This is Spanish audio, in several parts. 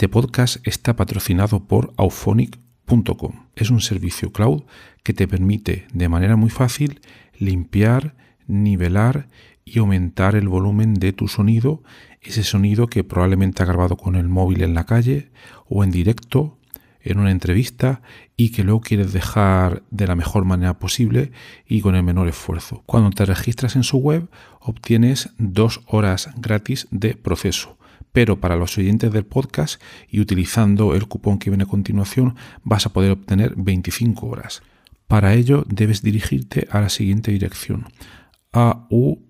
Este podcast está patrocinado por auphonic.com. Es un servicio cloud que te permite de manera muy fácil limpiar, nivelar y aumentar el volumen de tu sonido, ese sonido que probablemente ha grabado con el móvil en la calle o en directo en una entrevista y que luego quieres dejar de la mejor manera posible y con el menor esfuerzo. Cuando te registras en su web obtienes dos horas gratis de proceso pero para los oyentes del podcast y utilizando el cupón que viene a continuación vas a poder obtener 25 horas. Para ello debes dirigirte a la siguiente dirección auphonic.com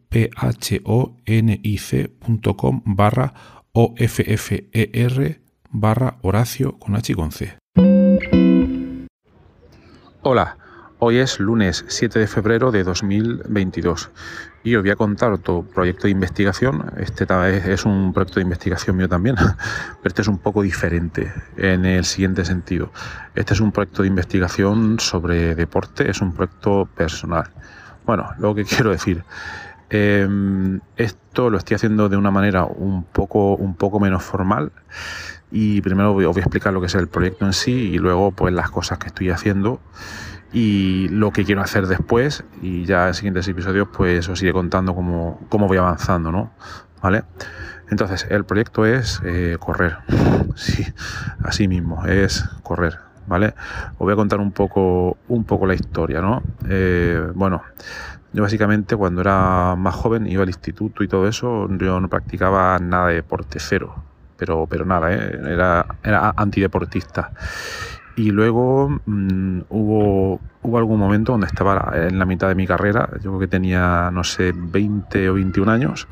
barra offer barra Horacio con H y con C. Hola, Hoy es lunes 7 de febrero de 2022 y os voy a contar otro proyecto de investigación. Este es un proyecto de investigación mío también, pero este es un poco diferente en el siguiente sentido. Este es un proyecto de investigación sobre deporte, es un proyecto personal. Bueno, lo que quiero decir, em, esto lo estoy haciendo de una manera un poco, un poco menos formal y primero os voy a explicar lo que es el proyecto en sí y luego pues las cosas que estoy haciendo y lo que quiero hacer después y ya en siguientes episodios pues os iré contando cómo, cómo voy avanzando, ¿no? ¿Vale? Entonces, el proyecto es eh, correr, sí, así mismo, es correr, ¿vale? Os voy a contar un poco, un poco la historia, ¿no? Eh, bueno, yo básicamente cuando era más joven iba al instituto y todo eso, yo no practicaba nada de deporte, cero, pero, pero nada, ¿eh? era, era antideportista. Y luego mm, hubo, hubo algún momento donde estaba en la mitad de mi carrera, yo creo que tenía, no sé, 20 o 21 años,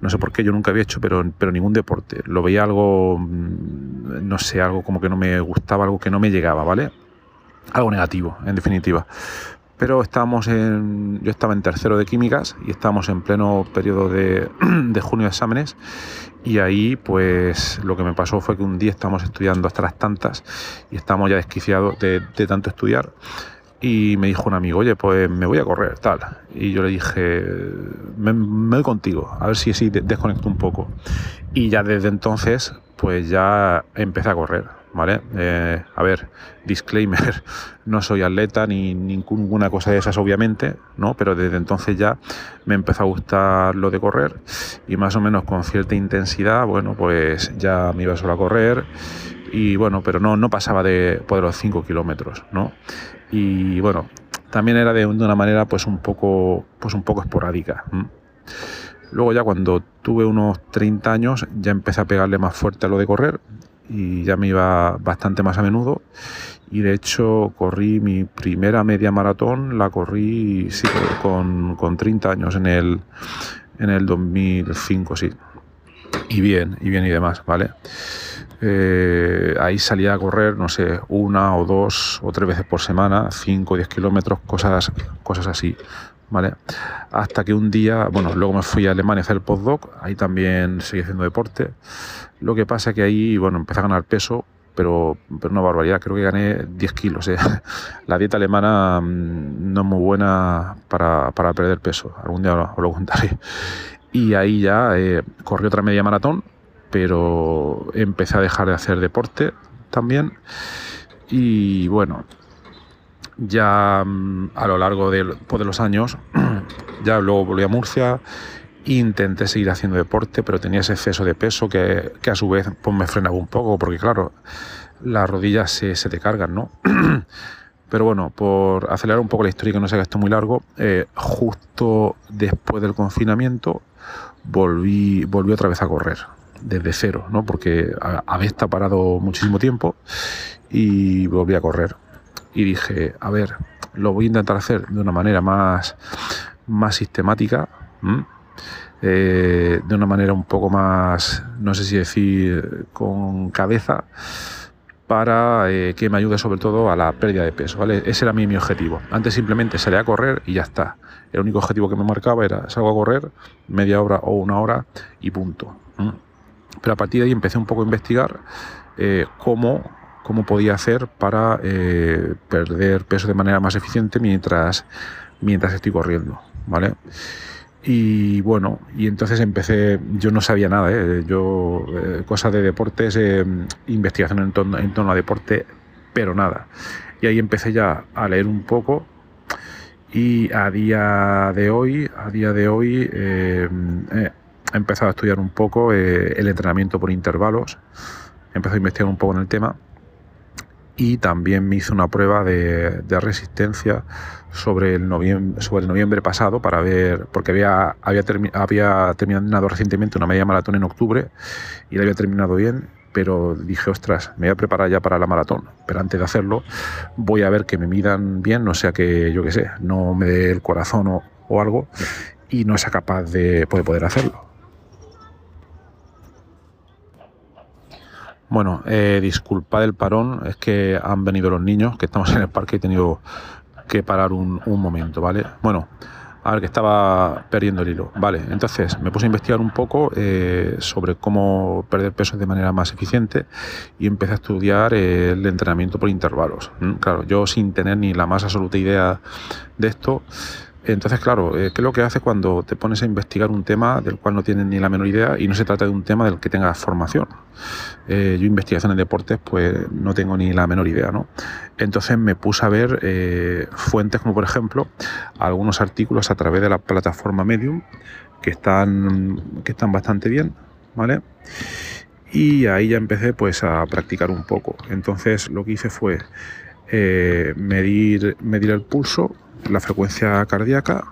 no sé por qué, yo nunca había hecho, pero, pero ningún deporte. Lo veía algo, mm, no sé, algo como que no me gustaba, algo que no me llegaba, ¿vale? Algo negativo, en definitiva pero estábamos en, yo estaba en tercero de químicas y estábamos en pleno periodo de, de, junio de exámenes y ahí pues lo que me pasó fue que un día estábamos estudiando hasta las tantas y estábamos ya desquiciados de, tanto estudiar y me dijo un amigo, oye, pues me voy a correr, tal. Y yo le dije, me, me voy contigo, a ver si así desconecto un poco. Y ya desde entonces, pues ya empecé a correr ¿vale? Eh, a ver, disclaimer, no soy atleta ni ninguna cosa de esas, obviamente, ¿no? Pero desde entonces ya me empezó a gustar lo de correr y más o menos con cierta intensidad, bueno, pues ya me iba solo a correr y bueno, pero no, no pasaba de, pues, los 5 kilómetros, ¿no? Y bueno, también era de, una manera pues un poco, pues un poco esporádica. Luego ya cuando tuve unos 30 años ya empecé a pegarle más fuerte a lo de correr y ya me iba bastante más a menudo. Y de hecho corrí mi primera media maratón, la corrí sí, con, con 30 años en el, en el 2005, sí. Y bien, y bien y demás, ¿vale? Eh, ahí salía a correr, no sé, una o dos o tres veces por semana, 5 o 10 kilómetros, cosas, cosas así, Hasta que un día, bueno, luego me fui a Alemania a hacer el postdoc, ahí también seguí haciendo deporte. Lo que pasa que ahí, bueno, empecé a ganar peso, pero, una barbaridad, creo que gané 10 kilos. La dieta alemana mm, no es muy buena para, para perder peso, algún día os lo contaré. Y ahí ya eh, corrí otra media maratón, pero empecé a dejar de hacer deporte también. Y bueno, ya mm, a lo largo de, pues, de los años, ya luego volví a Murcia, intenté seguir haciendo deporte, pero tenía ese exceso de peso que, a su vez pues, me frenaba un poco, porque claro, las rodillas se, se te cargan, ¿no? Pero bueno, por acelerar un poco la historia, que no se haga esto muy largo, eh, justo después del confinamiento volví, volví otra vez a correr, desde cero, ¿no? Porque había estado parado muchísimo tiempo y volví a correr y dije, a ver, lo voy a intentar hacer de una manera más, más sistemática, eh, de una manera un poco más, no sé si decir, con cabeza, para eh, que me ayude sobre todo a la pérdida de peso. ¿vale? Ese era mi, objetivo. Antes simplemente salía a correr y ya está. El único objetivo que me marcaba era salgo a correr media hora o una hora y punto. Pero a partir de ahí empecé un poco a investigar eh, cómo, cómo podía hacer para eh, perder peso de manera más eficiente mientras, mientras estoy corriendo. ¿vale? Y bueno, y entonces empecé, yo no sabía nada, ¿eh? yo cosas de deportes, investigación en torno, en torno a deporte, pero nada. Y ahí empecé ya a leer un poco y a día de hoy, a día de hoy he empezado a estudiar un poco el entrenamiento por intervalos empezó a investigar un poco en el tema y también me hizo una prueba de, resistencia sobre el, noviembre, sobre noviembre pasado para ver, porque había, había, había terminado recientemente una media maratón en octubre y la había terminado bien, pero dije, ostras, me voy a preparar ya para la maratón, pero antes de hacerlo voy a ver que me midan bien, no sea que, yo qué sé, no me dé el corazón o, o algo y no sea capaz de poder hacerlo. Bueno, eh, disculpad el parón, es que han venido los niños, que estamos en el parque y he tenido que parar un, momento, ¿vale? Bueno, a ver, que estaba perdiendo el hilo. Vale, entonces me puse a investigar un poco eh, sobre cómo perder peso de manera más eficiente y empecé a estudiar el entrenamiento por intervalos. ¿Mm? Claro, yo sin tener ni la más absoluta idea de esto, entonces, claro, eh, ¿qué es lo que hace cuando te pones a investigar un tema del cual no tienes ni la menor idea y no se trata de un tema del que tengas formación? Eh, yo investigación en deportes pues no tengo ni la menor idea, ¿no? Entonces me puse a ver eh, fuentes como por ejemplo algunos artículos a través de la plataforma Medium que están, que están bastante bien, ¿vale? Y ahí ya empecé pues a practicar un poco. Entonces lo que hice fue medir, medir el pulso la frecuencia cardíaca.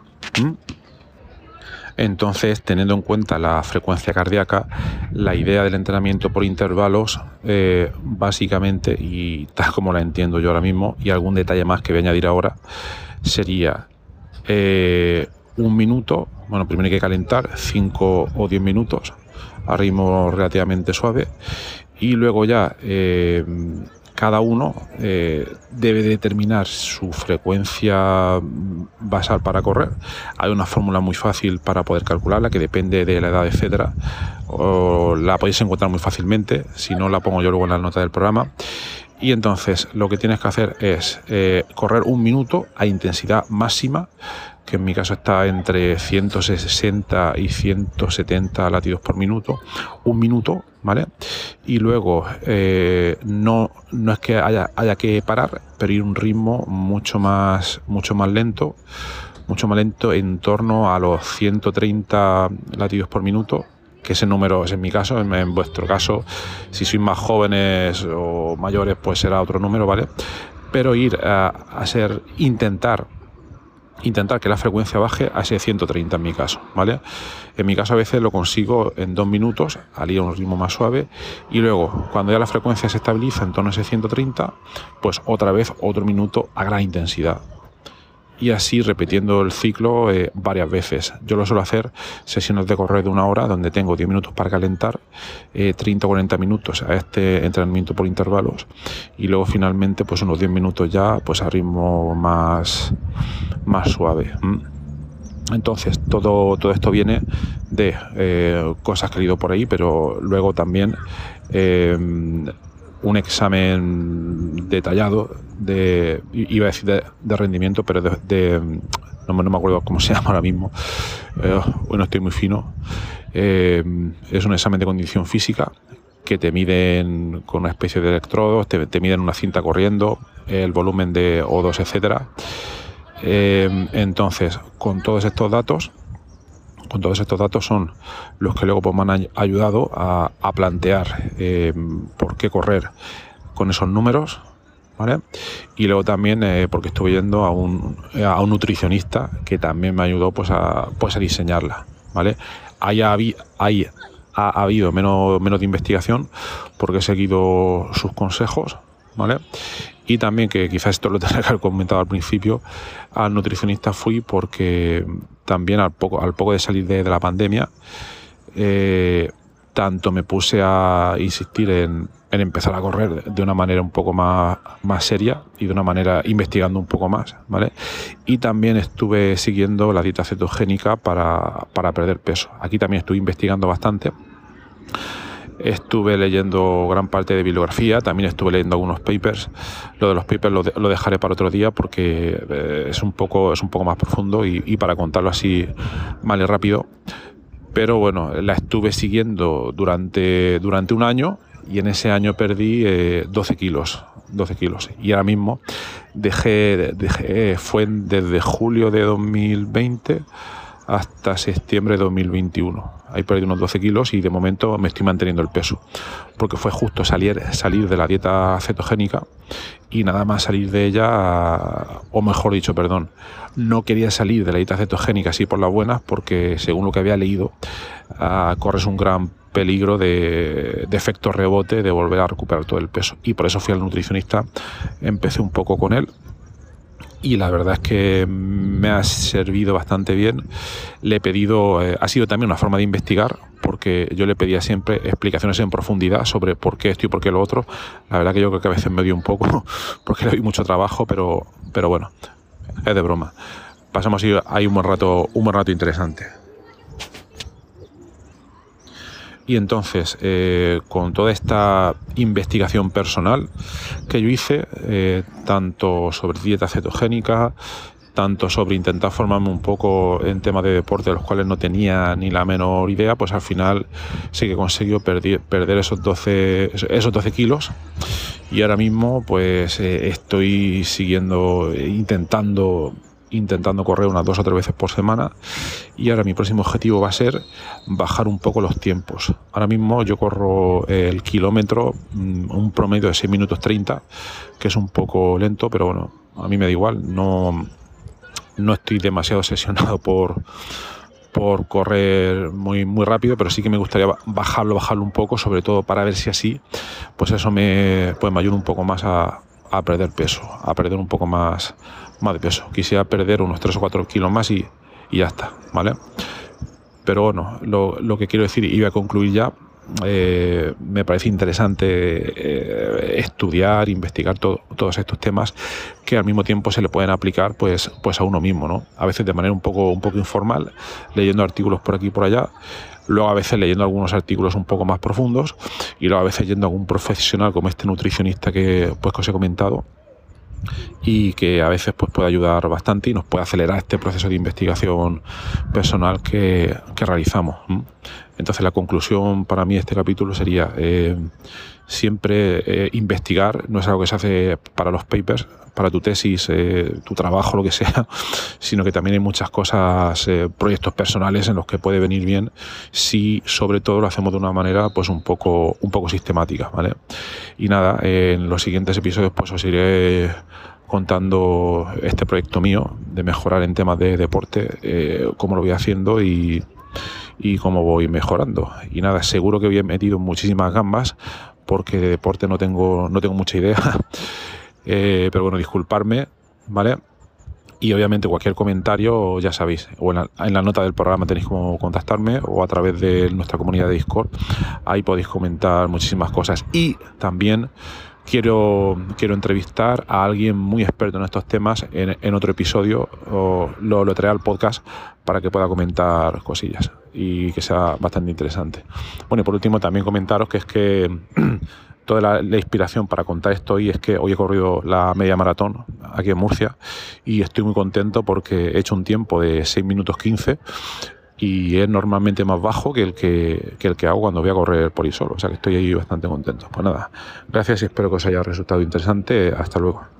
Entonces, teniendo en cuenta la frecuencia cardíaca, la idea del entrenamiento por intervalos, eh, básicamente, y tal como la entiendo yo ahora mismo, y algún detalle más que voy a añadir ahora, sería eh, un minuto, bueno, primero hay que calentar 5 o 10 minutos a ritmo relativamente suave, y luego ya eh, cada uno eh, debe determinar su frecuencia basal para correr. Hay una fórmula muy fácil para poder calcularla que depende de la edad, etcétera. La podéis encontrar muy fácilmente, si no la pongo yo luego en la nota del programa. Y entonces lo que tienes que hacer es eh, correr un minuto a intensidad máxima que en mi caso está entre 160 y 170 latidos por minuto, un minuto, ¿vale? Y luego eh, no, no es que haya, haya que parar, pero ir un ritmo mucho más, mucho más lento, mucho más lento en torno a los 130 latidos por minuto que ese número es en mi caso, en, vuestro caso, si sois más jóvenes o mayores, pues será otro número, ¿vale? Pero ir a, a ser, intentar intentar que la frecuencia baje a ese 130 en mi caso, ¿vale? En mi caso a veces lo consigo en dos minutos al ir a un ritmo más suave y luego cuando ya la frecuencia se estabiliza en torno a ese 130, pues otra vez otro minuto a gran intensidad, y así repitiendo el ciclo eh, varias veces. Yo lo suelo hacer sesiones de correr de una hora donde tengo 10 minutos para calentar, 30 o 40 minutos a este entrenamiento por intervalos y luego finalmente pues unos 10 minutos ya pues a ritmo más, más suave. Entonces, todo, todo esto viene de eh, cosas que he leído por ahí, pero luego también eh, un examen detallado de, iba a decir de, rendimiento, pero de, no, me acuerdo cómo se llama ahora mismo, eh, bueno, estoy muy fino, eh, es un examen de condición física que te miden con una especie de electrodos, te, miden una cinta corriendo, el volumen de O2, etcétera. Eh, entonces, con todos estos datos, con todos estos datos son los que luego pues, me han ayudado a, plantear eh, por qué correr con esos números. ¿Vale? Y luego también eh, porque estuve yendo a un, a un nutricionista que también me ayudó pues a, pues, diseñarla. ¿vale? Ha habido menos, menos de investigación porque he seguido sus consejos. ¿vale? Y también, que quizás esto lo tenía que haber comentado al principio, al nutricionista fui porque también al poco, al poco de salir de, la pandemia, eh, tanto me puse a insistir en, empezar a correr de una manera un poco más, más seria y de una manera investigando un poco más, ¿vale? Y también estuve siguiendo la dieta cetogénica para, para perder peso. Aquí también estuve investigando bastante Estuve leyendo gran parte de bibliografía, también estuve leyendo algunos papers. Lo de los papers lo, dejaré para otro día porque eh, es, un poco, es un poco más profundo y, para contarlo así mal y rápido. Pero bueno, la estuve siguiendo durante, durante un año y en ese año perdí 12 eh, kilos. 12 kilos. Y ahora mismo dejé, dejé, fue desde julio de 2020 hasta septiembre de 2021. Ahí perdí unos 12 kilos y de momento me estoy manteniendo el peso. Porque fue justo salir, salir de la dieta cetogénica y nada más salir de ella, o mejor dicho, perdón, no quería salir de la dieta cetogénica así por las buenas porque según lo que había leído, ah, corres un gran peligro de, de, efecto rebote de volver a recuperar todo el peso. Y por eso fui al nutricionista, empecé un poco con él y la verdad es que me ha servido bastante bien. Le he pedido, eh, ha sido también una forma de investigar, porque yo le pedía siempre explicaciones en profundidad sobre por qué esto y por qué lo otro. La verdad que yo creo que a veces me dio un poco, porque le doy mucho trabajo, pero, pero bueno, es de broma. Pasamos ahí un buen rato, un buen rato interesante. Y entonces, eh, con toda esta investigación personal que yo hice, eh, tanto sobre dieta cetogénica, tanto sobre intentar formarme un poco en temas de deporte de los cuales no tenía ni la menor idea, pues al final sí que he conseguido perder, esos, 12, esos 12 kilos. Y ahora mismo pues eh, estoy siguiendo, intentando intentando correr unas dos o tres veces por semana y ahora mi próximo objetivo va a ser bajar un poco los tiempos. Ahora mismo yo corro el kilómetro mm, un promedio de 6 minutos 30, que es un poco lento, pero bueno, a mí me da igual, no, no estoy demasiado obsesionado por por correr muy muy rápido, pero sí que me gustaría bajarlo, bajarlo un poco, sobre todo para ver si así, pues eso me, pues me ayuda un poco más a, a perder peso, a perder un poco más, más de peso. Quisiera perder unos 3 o 4 kilos más y, ya está, ¿vale? Pero bueno, lo, que quiero decir, y voy a concluir ya, eh, me parece interesante eh, estudiar, investigar todos estos temas que al mismo tiempo se le pueden aplicar pues, pues a uno mismo, ¿no? A veces de manera un poco, un poco informal, leyendo artículos por aquí y por allá, luego a veces leyendo algunos artículos un poco más profundos y luego a veces yendo a algún profesional como este nutricionista que, pues, que os he comentado y que a veces pues, puede ayudar bastante y nos puede acelerar este proceso de investigación personal que, realizamos. Entonces la conclusión para mí de este capítulo sería eh, siempre eh, investigar, no es algo que se hace para los papers, para tu tesis, eh, tu trabajo, lo que sea, sino que también hay muchas cosas, proyectos personales en los que puede venir bien si sobre todo lo hacemos de una manera pues un poco, un poco sistemática, ¿vale? Y nada, en los siguientes episodios pues os iré contando este proyecto mío de mejorar en temas de deporte, eh, cómo lo voy haciendo y, y, cómo voy mejorando. Y nada, seguro que voy metido muchísimas gambas porque de deporte no tengo, no tengo mucha idea. Eh, pero bueno, disculparme, ¿vale? Y obviamente cualquier comentario, ya sabéis, o en la, en la, nota del programa tenéis como contactarme o a través de nuestra comunidad de Discord. Ahí podéis comentar muchísimas cosas. Y también quiero, quiero entrevistar a alguien muy experto en estos temas en, otro episodio, o lo, lo traeré al podcast para que pueda comentar cosillas y que sea bastante interesante. Bueno, y por último también comentaros que es que toda la, la, inspiración para contar esto hoy es que hoy he corrido la media maratón aquí en Murcia y estoy muy contento porque he hecho un tiempo de 6 minutos 15 y es normalmente más bajo que el que, el que hago cuando voy a correr por ahí solo. O sea que estoy ahí bastante contento. Pues nada, gracias y espero que os haya resultado interesante. Hasta luego.